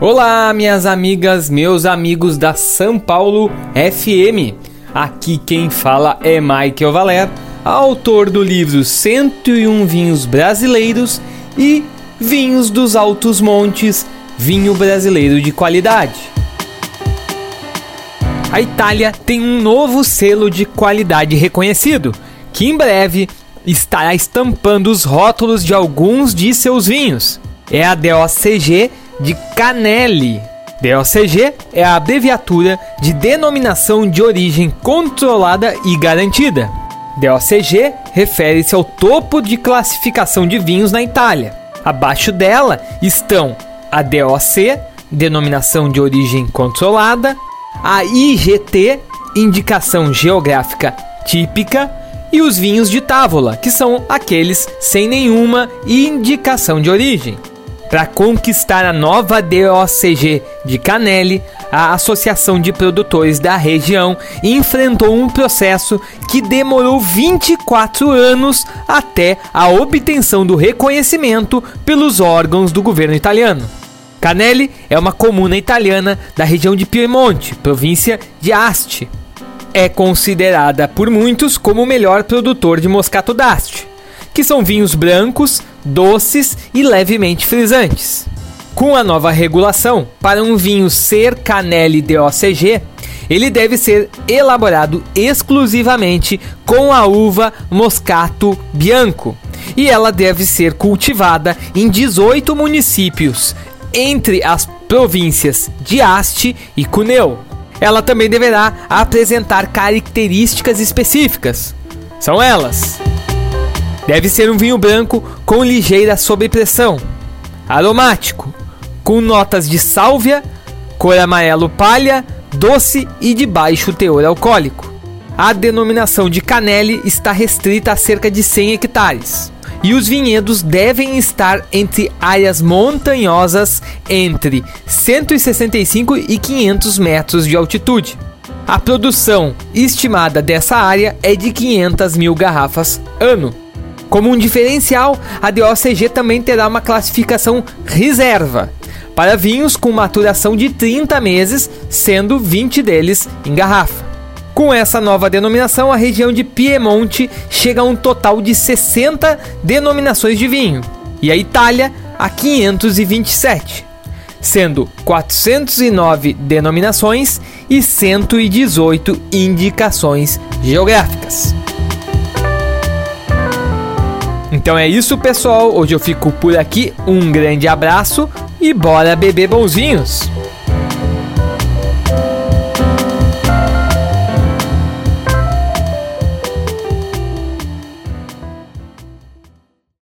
Olá, minhas amigas, meus amigos da São Paulo FM. Aqui quem fala é Michael Valer, autor do livro 101 Vinhos Brasileiros e Vinhos dos Altos Montes, vinho brasileiro de qualidade. A Itália tem um novo selo de qualidade reconhecido, que em breve estará estampando os rótulos de alguns de seus vinhos. É a DOCG de Canelli. DOCG é a abreviatura de Denominação de Origem Controlada e Garantida. DOCG refere-se ao topo de classificação de vinhos na Itália. Abaixo dela estão a DOC, Denominação de Origem Controlada, a IGT, Indicação Geográfica Típica, e os vinhos de távola, que são aqueles sem nenhuma indicação de origem. Para conquistar a nova DOCG de Canelli, a Associação de Produtores da região enfrentou um processo que demorou 24 anos até a obtenção do reconhecimento pelos órgãos do governo italiano. Canelli é uma comuna italiana da região de Piemonte, província de Asti. É considerada por muitos como o melhor produtor de Moscato d'Asti, que são vinhos brancos, doces e levemente frisantes. Com a nova regulação, para um vinho ser Canelli DOCG, ele deve ser elaborado exclusivamente com a uva Moscato Bianco e ela deve ser cultivada em 18 municípios entre as províncias de Asti e Cuneu. Ela também deverá apresentar características específicas. São elas: deve ser um vinho branco com ligeira sobrepressão, aromático, com notas de sálvia, cor amarelo palha, doce e de baixo teor alcoólico. A denominação de Canelli está restrita a cerca de 100 hectares e os vinhedos devem estar entre áreas montanhosas entre 165 e 500 metros de altitude. A produção estimada dessa área é de 500 mil garrafas ano. Como um diferencial, a DOCG também terá uma classificação reserva para vinhos com maturação de 30 meses, sendo 20 deles em garrafa. Com essa nova denominação, a região de Piemonte chega a um total de 60 denominações de vinho e a Itália a 527, sendo 409 denominações e 118 indicações geográficas. Então é isso, pessoal. Hoje eu fico por aqui. Um grande abraço e bora beber bonzinhos!